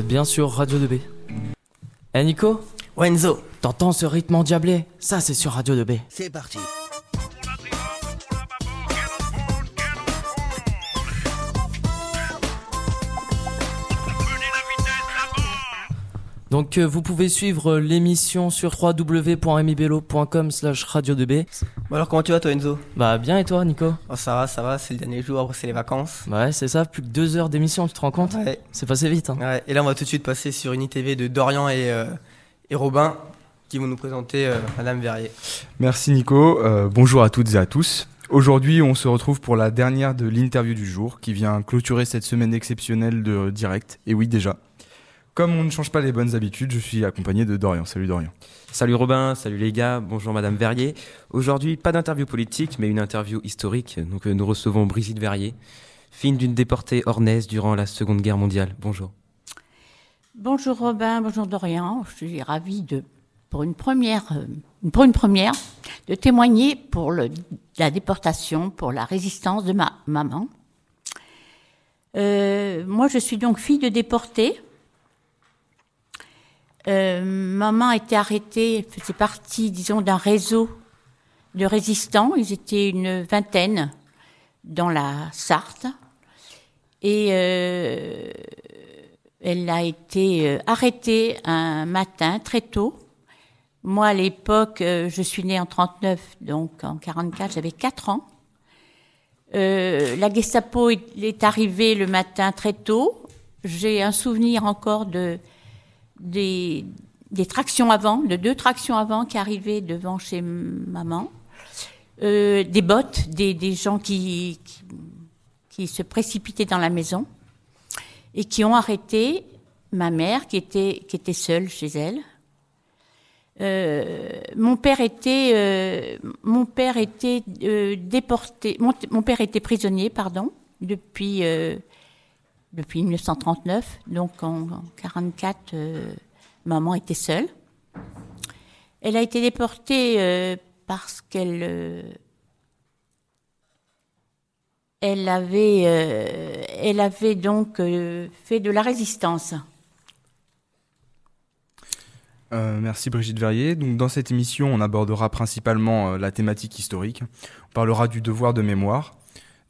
êtes bien sur Radio 2B. Eh Nico? Wenzo, T'entends ce rythme endiablé? Ça c'est sur Radio 2B. c'est parti. Donc euh, vous pouvez suivre euh, l'émission sur www.mibello.com slash radio 2B. Bon alors comment tu vas toi Enzo? Bah bien et toi Nico? Oh ça va, ça va, c'est le dernier jour, après c'est les vacances. Bah ouais c'est ça, plus que deux heures d'émission, tu te rends compte? Ouais. C'est passé vite hein. ouais. Et là on va tout de suite passer sur une ITV de Dorian et, euh, et Robin qui vont nous présenter euh, Madame Verrier. Merci Nico, Euh, bonjour à toutes et à tous. Aujourd'hui, on se retrouve pour la dernière de l'interview du jour qui vient clôturer cette semaine exceptionnelle de direct. Et oui, déjà. Comme on ne change pas les bonnes habitudes, je suis accompagné de Dorian. Salut Dorian. Salut Robin, salut les gars, bonjour Madame Verrier. Aujourd'hui, pas d'interview politique, mais une interview historique. Donc euh, nous recevons Brigitte Verrier, fille d'une déportée ornaise durant la Seconde Guerre mondiale. Bonjour. Bonjour Robin, bonjour Dorian. Je suis ravie de, pour une première, euh, pour une première, de témoigner pour le, la déportation, pour la résistance de ma maman. Euh, moi, je suis donc fille de déportés. Euh, maman été arrêtée, elle faisait partie, disons, d'un réseau de résistants. Ils étaient une vingtaine dans la Sarthe. Et euh, elle a été euh, arrêtée un matin très tôt. Moi, à l'époque, euh, je suis née en 39, donc en 44, j'avais 4 ans. La Gestapo est, est arrivée le matin très tôt. J'ai un souvenir encore de des, des tractions avant, de deux tractions avant qui arrivaient devant chez maman. Euh, des bottes, des, des gens qui, qui, qui se précipitaient dans la maison et qui ont arrêté ma mère qui était, qui était seule chez elle. Euh, mon père était, euh, mon père était euh, déporté, mon, mon père était prisonnier, pardon, depuis, euh, depuis 1939. Donc en, en 44, euh, maman était seule. Elle a été déportée euh, parce qu'elle euh, avait, elle avait donc fait de la résistance. Merci Brigitte Verrier. Dans cette émission, on abordera principalement la thématique historique. On parlera du devoir de mémoire,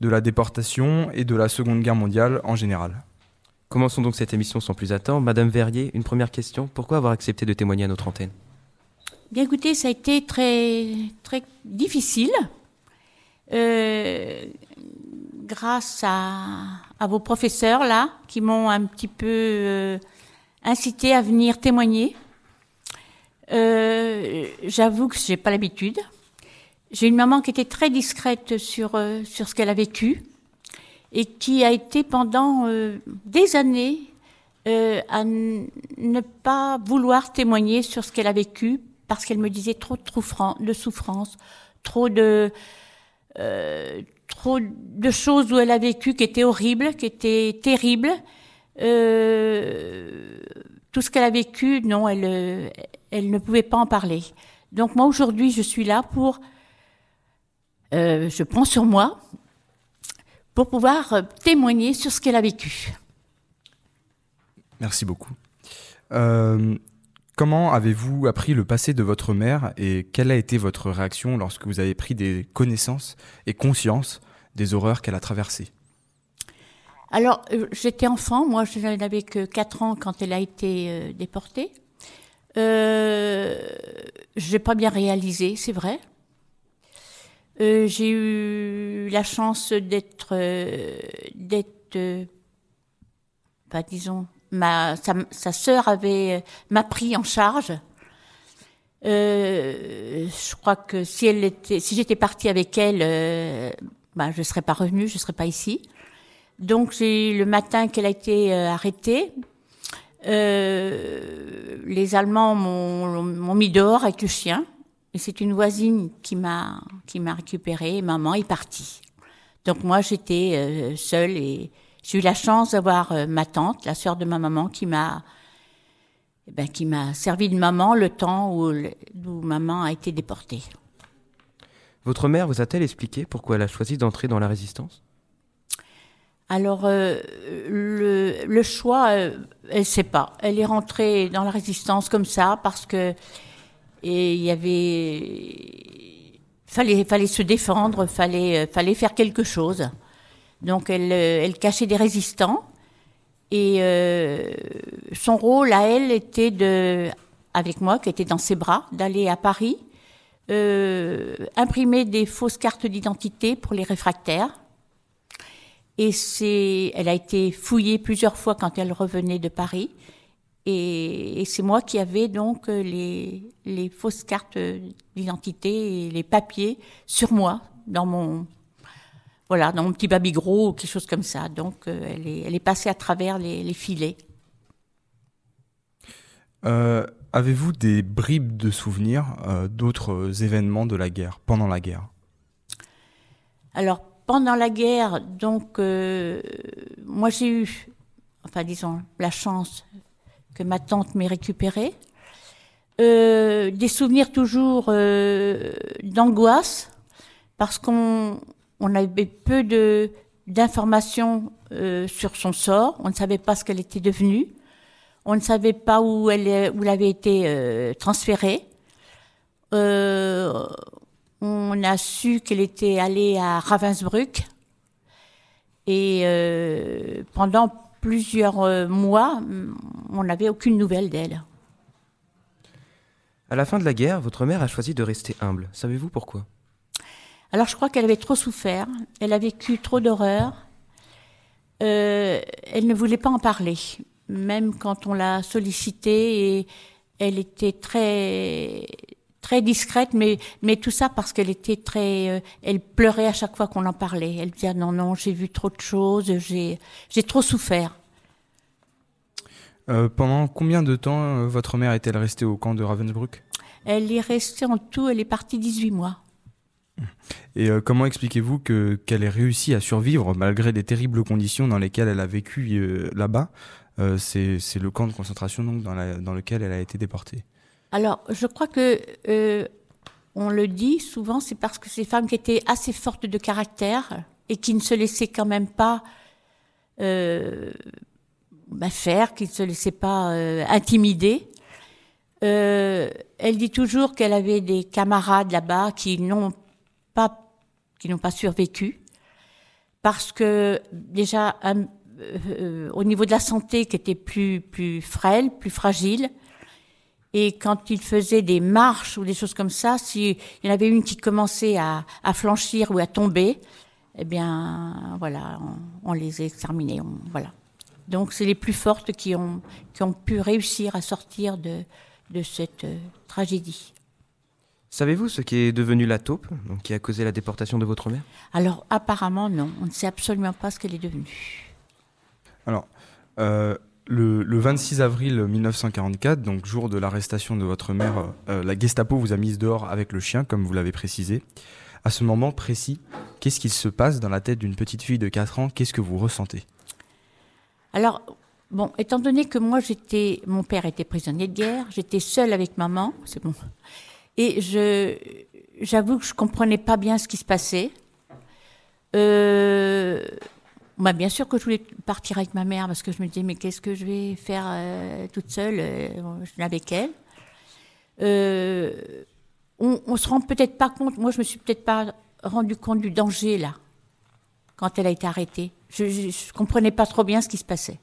de la déportation et de la Seconde Guerre mondiale en général. Commençons donc cette émission sans plus attendre. Madame Verrier, une première question. Pourquoi avoir accepté de témoigner à notre antenne? Bien écoutez, ça a été très, très difficile. Euh, grâce à, à vos professeurs là, qui m'ont un petit peu euh, incité à venir témoigner. Euh, J'avoue que j'ai pas l'habitude. J'ai une maman qui était très discrète sur euh, sur ce qu'elle a vécu et qui a été pendant euh, des années euh, à ne pas vouloir témoigner sur ce qu'elle a vécu parce qu'elle me disait trop de souffrance, trop de euh, trop de choses où elle a vécu qui étaient horribles, qui étaient terribles. Euh, tout ce qu'elle a vécu, non, elle, euh, elle ne pouvait pas en parler. Donc moi aujourd'hui, je suis là pour, euh, je prends sur moi pour pouvoir euh, témoigner sur ce qu'elle a vécu. Merci beaucoup. Euh, comment avez-vous appris le passé de votre mère et quelle a été votre réaction lorsque vous avez pris des connaissances et conscience des horreurs qu'elle a traversées? Alors, j'étais enfant, moi je n'avais que 4 ans quand elle a été déportée. Euh, je n'ai pas bien réalisé, c'est vrai. Euh, j'ai eu la chance d'être, euh, d'être, euh, bah, disons, ma, sa, sa sœur avait euh, m'a pris en charge. Je crois que si elle était, si j'étais partie avec elle, bah, je serais pas revenue, je serais pas ici. Donc j'ai le matin qu'elle a été arrêtée, les Allemands m'ont mis dehors avec le chien. Et c'est une voisine qui m'a qui m'a récupérée. Et maman est partie. Donc moi j'étais euh, seule et j'ai eu la chance d'avoir euh, ma tante, la sœur de ma maman, qui m'a eh ben, qui m'a servi de maman le temps où, maman a été déportée. Votre mère vous a-t-elle expliqué pourquoi elle a choisi d'entrer dans la résistance? Alors, euh, le, le, choix, euh, elle sait pas. Elle est rentrée dans la résistance comme ça parce que et il y avait fallait fallait se défendre, fallait fallait faire quelque chose. Donc elle elle cachait des résistants et euh, son rôle à elle était de avec moi qui était dans ses bras d'aller à Paris euh, imprimer des fausses cartes d'identité pour les réfractaires et c'est, elle a été fouillée plusieurs fois quand elle revenait de Paris. Et, c'est moi qui avais donc les, les fausses cartes d'identité et les papiers sur moi dans mon voilà dans mon petit baby gros ou quelque chose comme ça. Donc euh, elle, est, elle est passée à travers les, les filets. Euh, avez-vous des bribes de souvenirs euh, d'autres événements de la guerre pendant la guerre? Alors pendant la guerre, donc, euh, moi j'ai eu, enfin disons, la chance que ma tante m'ait récupéré. Euh, des souvenirs toujours euh, d'angoisse, parce qu'on on avait peu de d'informations sur son sort. On ne savait pas ce qu'elle était devenue. On ne savait pas où elle, où elle avait été transférée. On a su qu'elle était allée à Ravensbrück et euh, pendant plusieurs euh, mois, on n'avait aucune nouvelle d'elle. À la fin de la guerre, votre mère a choisi de rester humble. Savez-vous pourquoi? Alors je crois qu'elle avait trop souffert, elle a vécu trop d'horreurs, euh, elle ne voulait pas en parler, même quand on l'a sollicitée et elle était très très discrète, mais, mais tout ça parce qu'elle était très, euh, elle pleurait à chaque fois qu'on en parlait. Elle disait non non, j'ai vu trop de choses, j'ai, j'ai trop souffert. Euh, pendant combien de temps euh, votre mère est-elle restée au camp de Ravensbrück? Elle est restée en tout, elle est partie 18 mois. Et comment expliquez-vous que qu'elle ait réussi à survivre malgré les terribles conditions dans lesquelles elle a vécu là-bas? C'est, c'est le camp de concentration donc dans, la, dans lequel elle a été déportée. Alors, je crois que euh, on le dit souvent, c'est parce que ces femmes qui étaient assez fortes de caractère et qui ne se laissaient quand même pas euh, bah, faire, qui ne se laissaient pas euh, intimider. Euh, elle dit toujours qu'elle avait des camarades là-bas qui n'ont pas qui n'ont pas survécu parce que déjà euh, au niveau de la santé qui était plus plus frêle, plus fragile, et quand il faisait des marches ou des choses comme ça, s'il y en avait une qui commençait à, à, flanchir ou à tomber, eh bien, voilà, on, on les exterminait. On, voilà. Donc, c'est les plus fortes qui ont, qui ont pu réussir à sortir de, de cette euh, tragédie. Savez-vous ce qui est devenu la taupe, donc qui a causé la déportation de votre mère? Alors, apparemment, non. On ne sait absolument pas ce qu'elle est devenue. Alors, euh, le, 26 avril 1944, donc jour de l'arrestation de votre mère, euh, la Gestapo vous a mise dehors avec le chien, comme vous l'avez précisé. À ce moment précis, qu'est-ce qu'il se passe dans la tête d'une petite fille de 4 ans? Qu'est-ce que vous ressentez? Alors, bon, étant donné que moi j'étais, mon père était prisonnier de guerre, j'étais seule avec maman, c'est bon, et je, j'avoue que je comprenais pas bien ce qui se passait. Euh, bah, bien sûr que je voulais partir avec ma mère parce que je me disais mais qu'est-ce que je vais faire euh, toute seule euh, avec elle. Euh, on, on se rend peut-être pas compte. Moi, je me suis peut-être pas rendu compte du danger là quand elle a été arrêtée. Je, je comprenais pas trop bien ce qui se passait.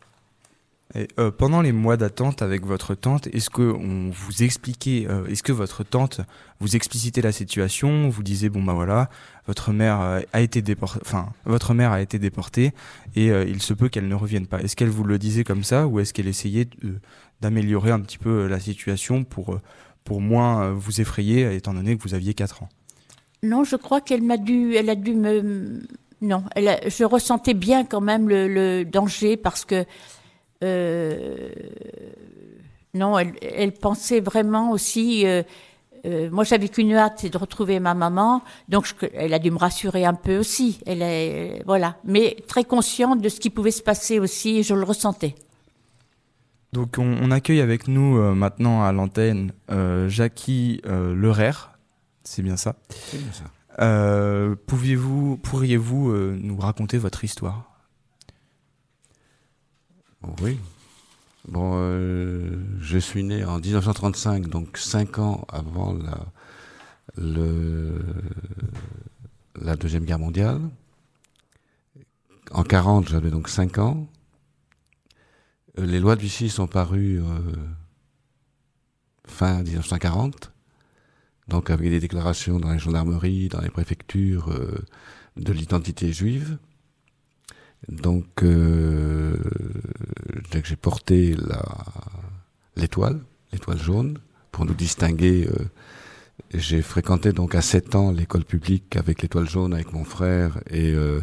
Et, euh, pendant les mois d'attente avec votre tante, est-ce que on vous expliquait, euh, est-ce que votre tante vous explicitait la situation, vous disait bon bah voilà, votre mère euh, a été déportée, enfin votre mère a été déportée et euh, il se peut qu'elle ne revienne pas. Est-ce qu'elle vous le disait comme ça ou est-ce qu'elle essayait d'améliorer un petit peu la situation pour pour moins vous effrayer étant donné que vous aviez 4 ans? Non, je crois qu'elle m'a dû, elle a dû me, non, elle a, je ressentais bien quand même le, le danger parce que euh, non, elle, elle, pensait vraiment aussi. Euh, euh, moi, j'avais qu'une hâte, c'est de retrouver ma maman. Donc, je, elle a dû me rassurer un peu aussi. Elle est, voilà, mais très consciente de ce qui pouvait se passer aussi. Je le ressentais. Donc, on, on accueille avec nous euh, maintenant à l'antenne euh, Jackie Lerer. C'est bien ça. C'est bien ça. Pouviez-vous, pourriez-vous nous raconter votre histoire? Oui. Bon, euh, je suis né en 1935, donc cinq ans avant la, le, la Deuxième Guerre mondiale. En 40, j'avais donc cinq ans. Euh, les lois de Vichy sont parues euh, fin 1940, donc avec des déclarations dans les gendarmeries, dans les préfectures euh, de l'identité juive. Donc, euh, j'ai porté l'étoile, l'étoile jaune, pour nous distinguer, euh, j'ai fréquenté donc à 7 ans l'école publique avec l'étoile jaune avec mon frère et, euh,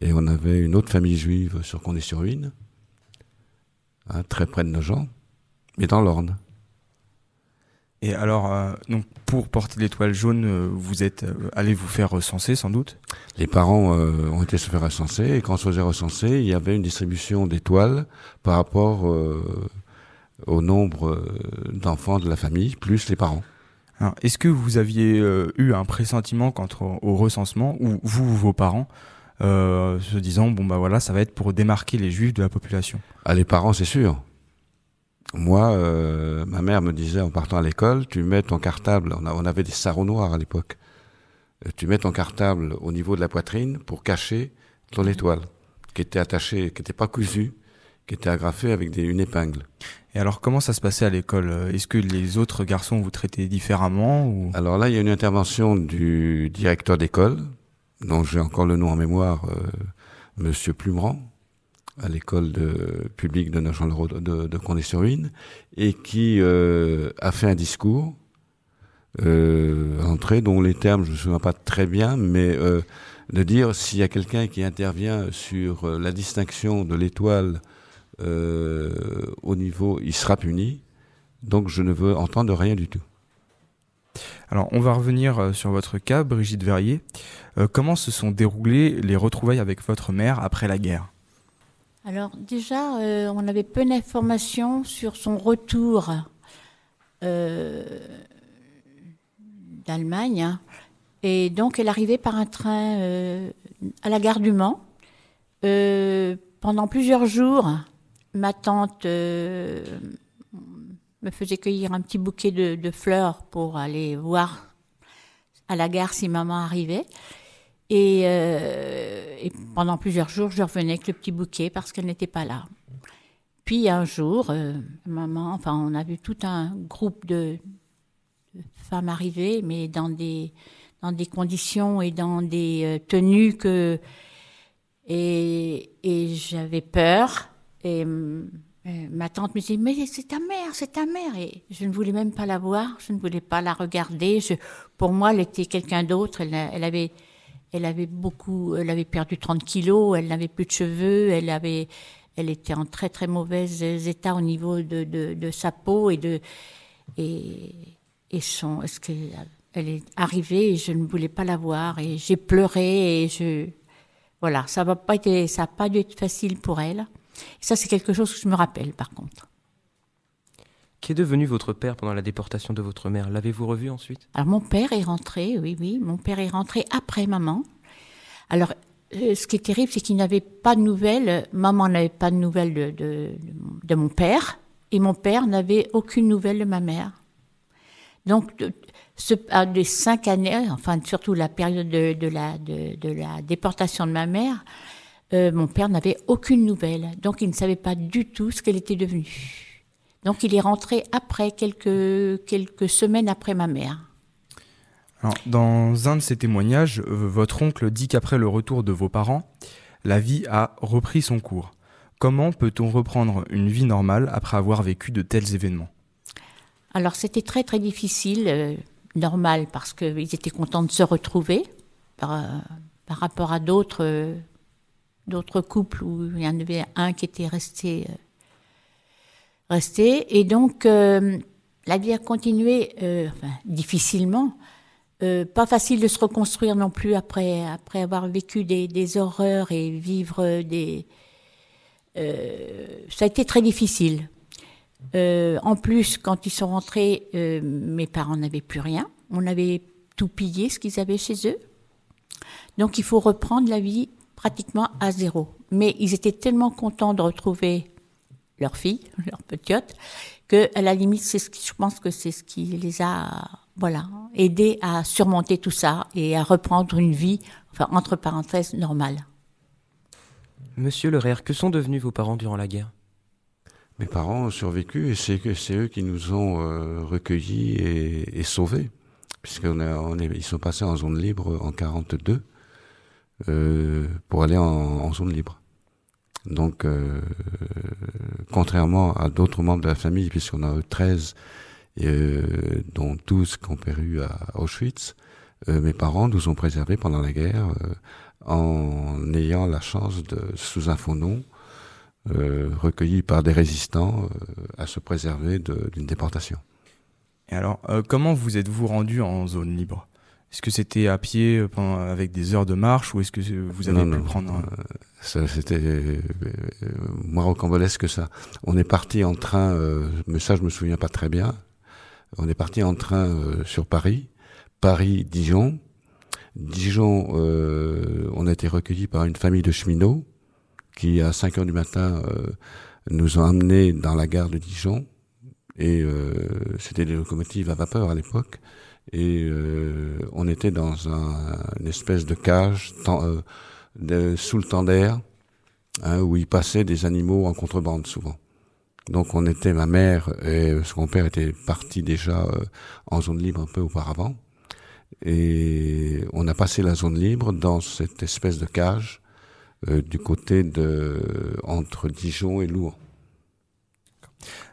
et on avait une autre famille juive sur Condé-sur-Huine, hein, très près de nos gens, mais dans l'Orne. Et alors, euh, donc pour porter l'étoile jaune, euh, vous êtes euh, allé vous faire recenser sans doute? Les parents euh, ont été se faire recenser et quand on se faisait recenser, il y avait une distribution d'étoiles par rapport au nombre d'enfants de la famille, plus les parents. Alors, Est-ce que vous aviez eu un pressentiment quant au, au recensement, ou vous ou vos parents, se disant bon bah voilà, ça va être pour démarquer les juifs de la population? Ah, les parents, c'est sûr. Moi, euh, ma mère me disait en partant à l'école, tu mets ton cartable, on, a- on avait des sarraux noirs à l'époque, Euh, tu mets ton cartable au niveau de la poitrine pour cacher ton étoile, qui était attachée, qui n'était pas cousue, qui était agrafée avec des, une épingle. Et alors comment ça se passait à l'école? Est-ce que les autres garçons vous traitaient différemment ou... Alors là, il y a une intervention du directeur d'école, dont j'ai encore le nom en mémoire, euh, Monsieur Plumeran, à l'école publique de de, Condé-sur-Huine, et qui euh, a fait un discours, euh, dont les termes, je ne me souviens pas très bien, mais euh, de dire s'il y a quelqu'un qui intervient sur euh, la distinction de l'étoile au niveau, il sera puni. Donc je ne veux entendre rien du tout. Alors on va revenir sur votre cas, Brigitte Verrier. Comment se sont déroulées les retrouvailles avec votre mère après la guerre? Alors déjà, euh, on avait peu d'informations sur son retour euh, d'Allemagne. hein. Et donc, elle arrivait par un train euh, à la gare du Mans. Pendant plusieurs jours, ma tante me faisait cueillir un petit bouquet de fleurs pour aller voir à la gare si maman arrivait. Et, euh, et pendant plusieurs jours, je revenais avec le petit bouquet parce qu'elle n'était pas là. Puis un jour, euh, maman, enfin, on a vu tout un groupe de, femmes arriver, mais dans des dans des conditions et dans des euh, tenues que et, et j'avais peur et euh, ma tante me disait mais c'est ta mère, c'est ta mère et je ne voulais même pas la voir, je ne voulais pas la regarder. Je, pour moi, elle était quelqu'un d'autre. Elle avait elle avait beaucoup, elle avait perdu 30 kilos, elle n'avait plus de cheveux, elle avait, elle était en très très mauvais état au niveau de, de, sa peau et de et, et son, est-ce que elle est arrivée et je ne voulais pas la voir et j'ai pleuré et je, voilà, ça va pas été, ça a pas dû être facile pour elle. Et ça c'est quelque chose que je me rappelle par contre. Qu'est devenu votre père pendant la déportation de votre mère? L'avez-vous revu ensuite? Alors mon père est rentré, oui, oui, mon père est rentré après maman. Alors euh, ce qui est terrible, c'est qu'il n'avait pas de nouvelles. Maman n'avait pas de nouvelles de, de, mon père et mon père n'avait aucune nouvelle de ma mère. Donc ce, à des cinq années, enfin surtout la période de, de la, de la déportation de ma mère, euh, mon père n'avait aucune nouvelle. Donc il ne savait pas du tout ce qu'elle était devenue. Donc il est rentré après, quelques, quelques semaines après ma mère. Alors, Dans un de ses témoignages, votre oncle dit qu'après le retour de vos parents, la vie a repris son cours. Comment peut-on reprendre une vie normale après avoir vécu de tels événements? Alors c'était très très difficile, euh, normal, parce qu'ils étaient contents de se retrouver par, euh, par rapport à d'autres euh, d'autres couples où il y en avait un qui était resté euh, resté et donc euh, la vie a continué euh, enfin, difficilement. Euh, pas facile de se reconstruire non plus après après avoir vécu des, des horreurs et vivre des euh, ça a été très difficile. En plus, quand ils sont rentrés, mes parents n'avaient plus rien. On avait tout pillé, ce qu'ils avaient chez eux. Donc, il faut reprendre la vie pratiquement à zéro. Mais ils étaient tellement contents de retrouver leur fille, leur petite, que à la limite, c'est ce qui, je pense que c'est ce qui les a, voilà, aidés à surmonter tout ça et à reprendre une vie, enfin entre parenthèses, normale. Monsieur Le que sont devenus vos parents durant la guerre? Mes parents ont survécu et c'est eux qui nous ont euh, recueillis et, et sauvés, puisqu'on on ils sont passés en zone libre en 42 euh, pour aller en, en, zone libre. Donc, euh, contrairement à d'autres membres de la famille, puisqu'on a 13, euh, dont 12 qui ont péru à Auschwitz, euh, mes parents nous ont préservés pendant la guerre euh, en ayant la chance de, sous un faux nom, euh, recueillis par des résistants, euh, à se préserver d'une déportation. Et alors, comment vous êtes-vous rendu en zone libre? Est-ce que c'était à pied pendant, avec des heures de marche ou est-ce que vous avez non, pu non, prendre un... C'était moins rocambolesque que ça. On est parti en train, mais ça je me souviens pas très bien. On est parti en train sur Paris, Paris-Dijon, Dijon, euh, on a été recueillis par une famille de cheminots qui, à 5 heures du matin, euh, nous ont amenés dans la gare de Dijon. Et euh, c'était des locomotives à vapeur à l'époque. Et euh, on était dans un, une espèce de cage euh, sous le temps d'air, hein, où il passait des animaux en contrebande souvent. Donc on était, ma mère et son père était parti déjà en zone libre un peu auparavant. Et on a passé la zone libre dans cette espèce de cage euh, du côté de entre Dijon et Lourdes.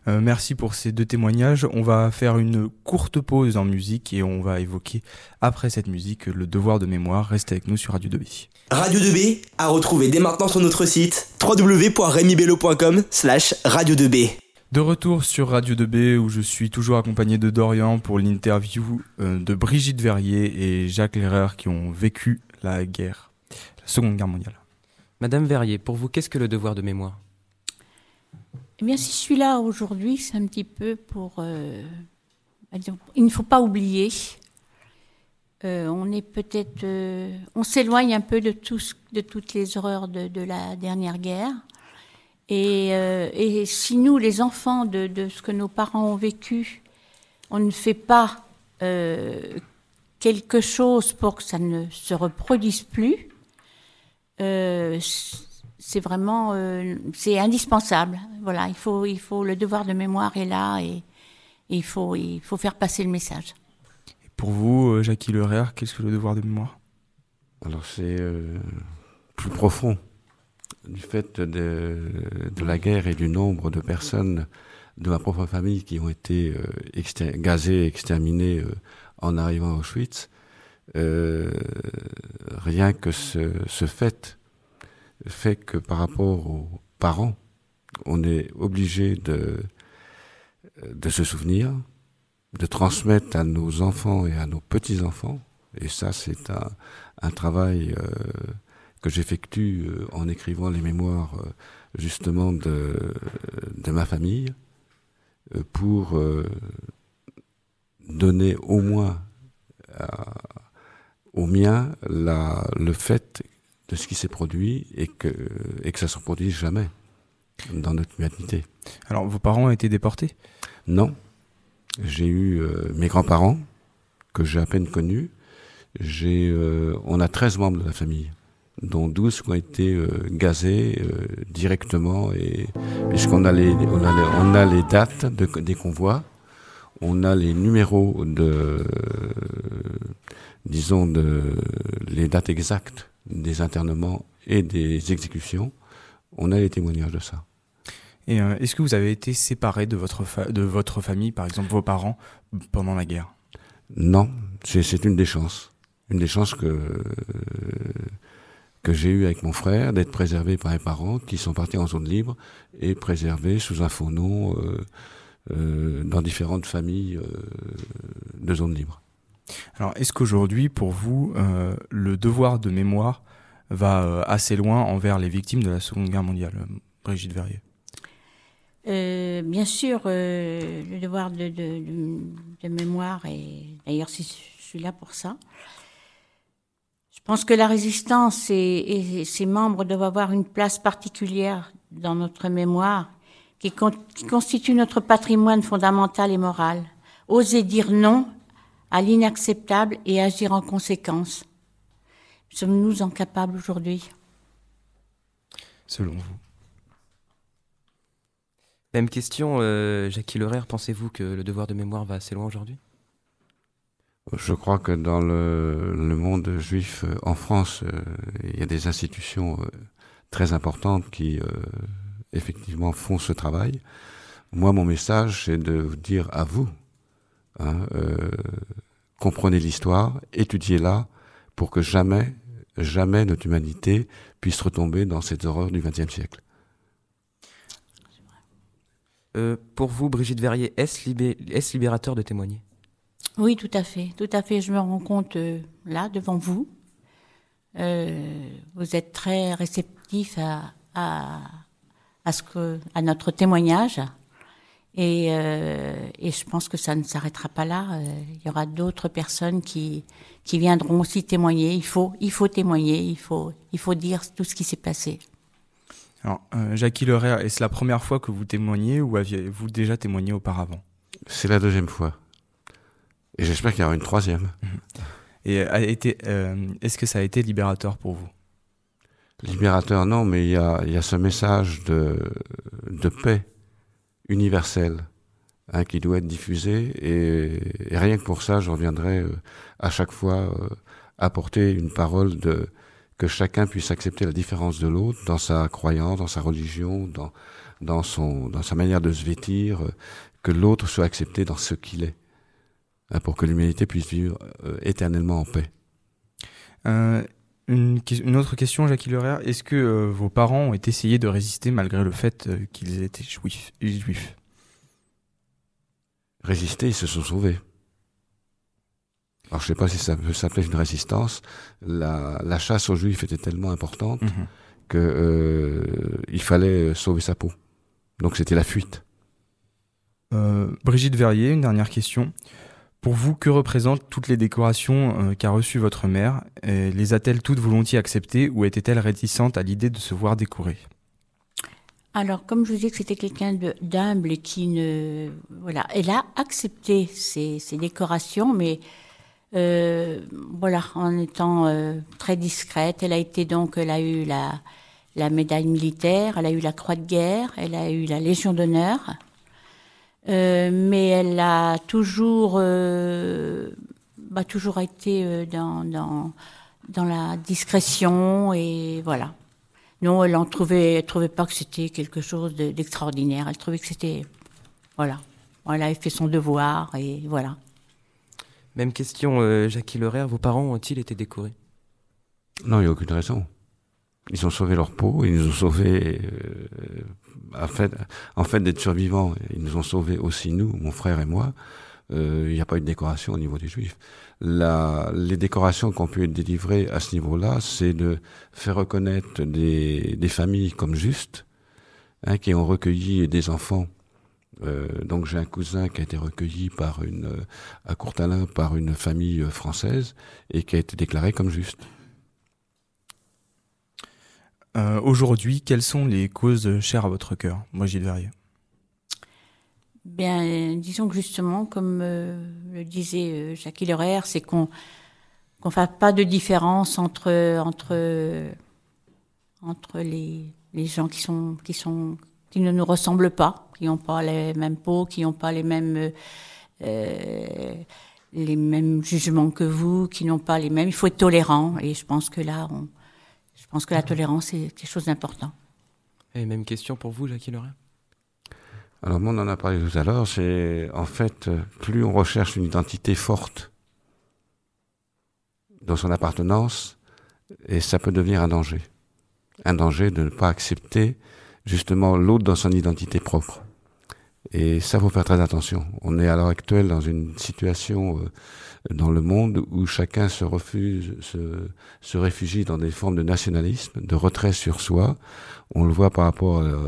Euh, merci pour ces deux témoignages. On va faire une courte pause en musique et on va évoquer après cette musique le devoir de mémoire. Restez avec nous sur Radio 2B. Radio 2B à retrouver dès maintenant sur notre site www.remibello.com slash radio 2B. De retour sur Radio 2B où je suis toujours accompagné de Dorian pour l'interview euh, de Brigitte Verrier et Jacques Lerrer qui ont vécu la guerre, la Seconde Guerre mondiale. Madame Verrier, pour vous, qu'est-ce que le devoir de mémoire? Eh bien, si je suis là aujourd'hui, c'est un petit peu pour... Euh, il ne faut pas oublier. Euh, on est peut-être... Euh, on s'éloigne un peu de, tout, de toutes les horreurs de, la dernière guerre. Et, si nous, les enfants, de, ce que nos parents ont vécu, on ne fait pas quelque chose pour que ça ne se reproduise plus, c'est vraiment, euh, c'est indispensable. Voilà, il faut, il faut, le devoir de mémoire est là et, et il faut, il faut faire passer le message. Et pour vous, euh, Jackie Lerer, qu'est-ce que le devoir de mémoire? Alors c'est plus profond du fait de, de, la guerre et du nombre de personnes de ma propre famille qui ont été euh, exter gazées, exterminées euh, en arrivant à Auschwitz, euh, rien que ce, ce, fait fait que par rapport aux parents, on est obligé de, se souvenir, de transmettre à nos enfants et à nos petits-enfants, et ça c'est un, travail que j'effectue euh, en écrivant les mémoires euh, justement de, ma famille euh, pour donner au moins miens la, le fait de ce qui s'est produit et que, et que ça se reproduise jamais dans notre humanité. Alors, vos parents ont été déportés? Non. J'ai eu euh, mes grands-parents, que j'ai à peine connus. J'ai, euh, on a 13 membres de la famille dont 12 qui ont été euh, gazés euh, directement et puisqu'on a les on a les, on a les dates de, des convois on a les numéros de euh, disons de les dates exactes des internements et des exécutions. On a les témoignages de ça. Et euh, est-ce que vous avez été séparé de votre de votre famille par exemple vos parents pendant la guerre? Non. C'est une des chances. Une des chances que que j'ai eu avec mon frère, d'être préservé par mes parents qui sont partis en zone libre et préservés sous un faux nom euh, euh, dans différentes familles euh, de zone libre. Alors, est-ce qu'aujourd'hui, pour vous, euh, le devoir de mémoire va euh, assez loin envers les victimes de la Seconde Guerre mondiale, Brigitte Verrier? Euh, bien sûr, le devoir de, mémoire, et d'ailleurs, je suis là pour ça, je pense que la résistance et, ses membres doivent avoir une place particulière dans notre mémoire, qui, qui constituent notre patrimoine fondamental et moral. Oser dire non à l'inacceptable et agir en conséquence. Sommes-nous en capables aujourd'hui? Selon vous Même question, euh, Jackie Lerer, pensez-vous que le devoir de mémoire va assez loin aujourd'hui? Je crois que dans le, le monde juif euh, en France, euh, il y a des institutions euh, très importantes qui euh, effectivement font ce travail. Moi, mon message, c'est de vous dire à vous, hein, euh, comprenez l'histoire, étudiez-la pour que jamais, jamais notre humanité puisse retomber dans cette horreur du XXe siècle. Euh, Pour vous, Brigitte Verrier, est-ce libé- est-ce libérateur de témoigner? Oui, tout à fait, tout à fait. Je me rends compte euh, là, devant vous. Euh, vous êtes très réceptif à, à, à, ce que, à notre témoignage. Et, euh, et je pense que ça ne s'arrêtera pas là. Euh, il y aura d'autres personnes qui, qui viendront aussi témoigner. Il faut, il faut témoigner, il faut, il faut dire tout ce qui s'est passé. Alors, euh, Jackie Lerer, est-ce la première fois que vous témoignez ou aviez-vous déjà témoigné auparavant? C'est la deuxième fois. Et j'espère qu'il y aura une troisième. Et a été, euh, est-ce que ça a été libérateur pour vous? Libérateur, non, mais il y a, il y a ce message de, de paix universelle hein, qui doit être diffusé. Et, rien que pour ça, je reviendrai euh, à chaque fois euh, apporter une parole de que chacun puisse accepter la différence de l'autre dans sa croyance, dans sa religion, dans, dans, son, dans sa manière de se vêtir, euh, que l'autre soit accepté dans ce qu'il est, hein, pour que l'humanité puisse vivre éternellement en paix. Une, autre question, Jackie Lerer. Est-ce que euh, vos parents ont essayé de résister malgré le fait euh, qu'ils étaient juifs, juifs? Résister, ils se sont sauvés. Alors je sais pas si ça peut s'appeler une résistance. La, la chasse aux juifs était tellement importante Mhm. que euh, il fallait sauver sa peau. Donc c'était la fuite. Brigitte Verrier, une dernière question. Pour vous, que représentent toutes les décorations euh, qu'a reçues votre mère Les a-t-elle toutes volontiers acceptées ou étaient-elles réticentes à l'idée de se voir décorées Alors, comme je vous disais que c'était quelqu'un d'humble et qui ne... Voilà, elle a accepté ces, ces décorations, mais euh, voilà, en étant euh, très discrète. Elle a été donc, elle a eu la, la médaille militaire, elle a eu la croix de guerre, elle a eu la Légion d'honneur. Euh, mais elle a toujours, euh, bah, toujours été euh, dans, dans, dans la discrétion et voilà. Non, elle en trouvait, elle trouvait pas que c'était quelque chose de- d'extraordinaire. Elle trouvait que c'était, voilà. Elle avait fait son devoir et voilà. Même question, euh, Jackie Lerer, vos parents ont-ils été décorés? Non, il n'y a aucune raison. Ils ont sauvé leur peau, ils nous ont sauvés, euh, en fait, en fait d'être survivants. Ils nous ont sauvés aussi nous, mon frère et moi. Euh, Il n'y a pas eu de décoration au niveau des Juifs. La, les décorations qui ont pu être délivrées à ce niveau-là, c'est de faire reconnaître des, des familles comme justes, hein, qui ont recueilli des enfants. Euh, donc j'ai un cousin qui a été recueilli par une à Courtalin par une famille française et qui a été déclaré comme juste. Euh, Aujourd'hui, quelles sont les causes chères à votre cœur? Brigitte Verrier. Bien, disons que justement, comme euh, le disait euh, Jackie Lerer, c'est qu'on qu'on fasse pas de différence entre entre entre les les gens qui sont qui sont qui ne nous ressemblent pas, qui n'ont pas les mêmes peaux, qui n'ont pas les mêmes les mêmes jugements que vous, qui n'ont pas les mêmes. Il faut être tolérant, et je pense que là, on, je pense que la tolérance est quelque chose d'important. Et même question pour vous, Jackie Alors, moi, on en a parlé tout à l'heure, c'est en fait, plus on recherche une identité forte dans son appartenance, et ça peut devenir un danger. Un danger de ne pas accepter justement l'autre dans son identité propre. Et ça, faut faire très attention. On est à l'heure actuelle dans une situation euh, dans le monde où chacun se refuse, se, se réfugie dans des formes de nationalisme, de retrait sur soi. On le voit par rapport euh,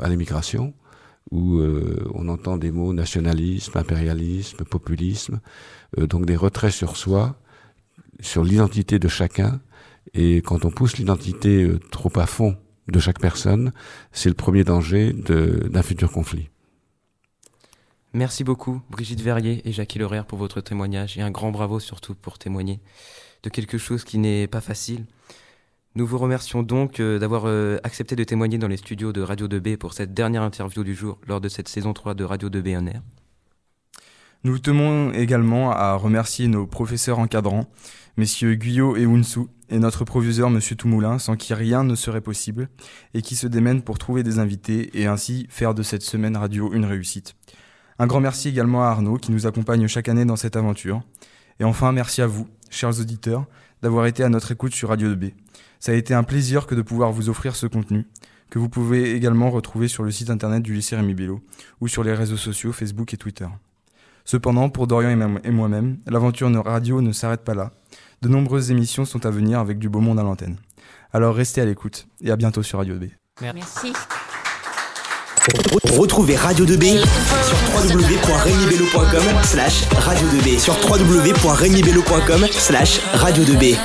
à l'immigration où euh, on entend des mots nationalisme, impérialisme, populisme, donc des retraits sur soi, sur l'identité de chacun. Et quand on pousse l'identité trop à fond de chaque personne, c'est le premier danger d'un futur conflit. Merci beaucoup, Brigitte Verrier et Jackie Leraire, pour votre témoignage et un grand bravo surtout pour témoigner de quelque chose qui n'est pas facile. Nous vous remercions donc euh, d'avoir euh, accepté de témoigner dans les studios de Radio 2B pour cette dernière interview du jour lors de cette saison 3 de Radio 2B en air. Nous tenons également à remercier nos professeurs encadrants, messieurs Guyot et Wunsu, et notre proviseur, monsieur Toumoulin, sans qui rien ne serait possible, et qui se démènent pour trouver des invités et ainsi faire de cette semaine radio une réussite. Un grand merci également à Arnaud, qui nous accompagne chaque année dans cette aventure. Et enfin, merci à vous, chers auditeurs, d'avoir été à notre écoute sur Radio 2B. Ça a été un plaisir que de pouvoir vous offrir ce contenu, que vous pouvez également retrouver sur le site internet du lycée Rémi Bello, ou sur les réseaux sociaux Facebook et Twitter. Cependant, pour Dorian et moi-même, l'aventure radio ne s'arrête pas là. De nombreuses émissions sont à venir avec du beau monde à l'antenne. Alors restez à l'écoute et à bientôt sur Radio 2B. Merci. Retrouvez Radio 2B sur www.remibello.com slash radio 2B sur www.remibello.com slash radio 2B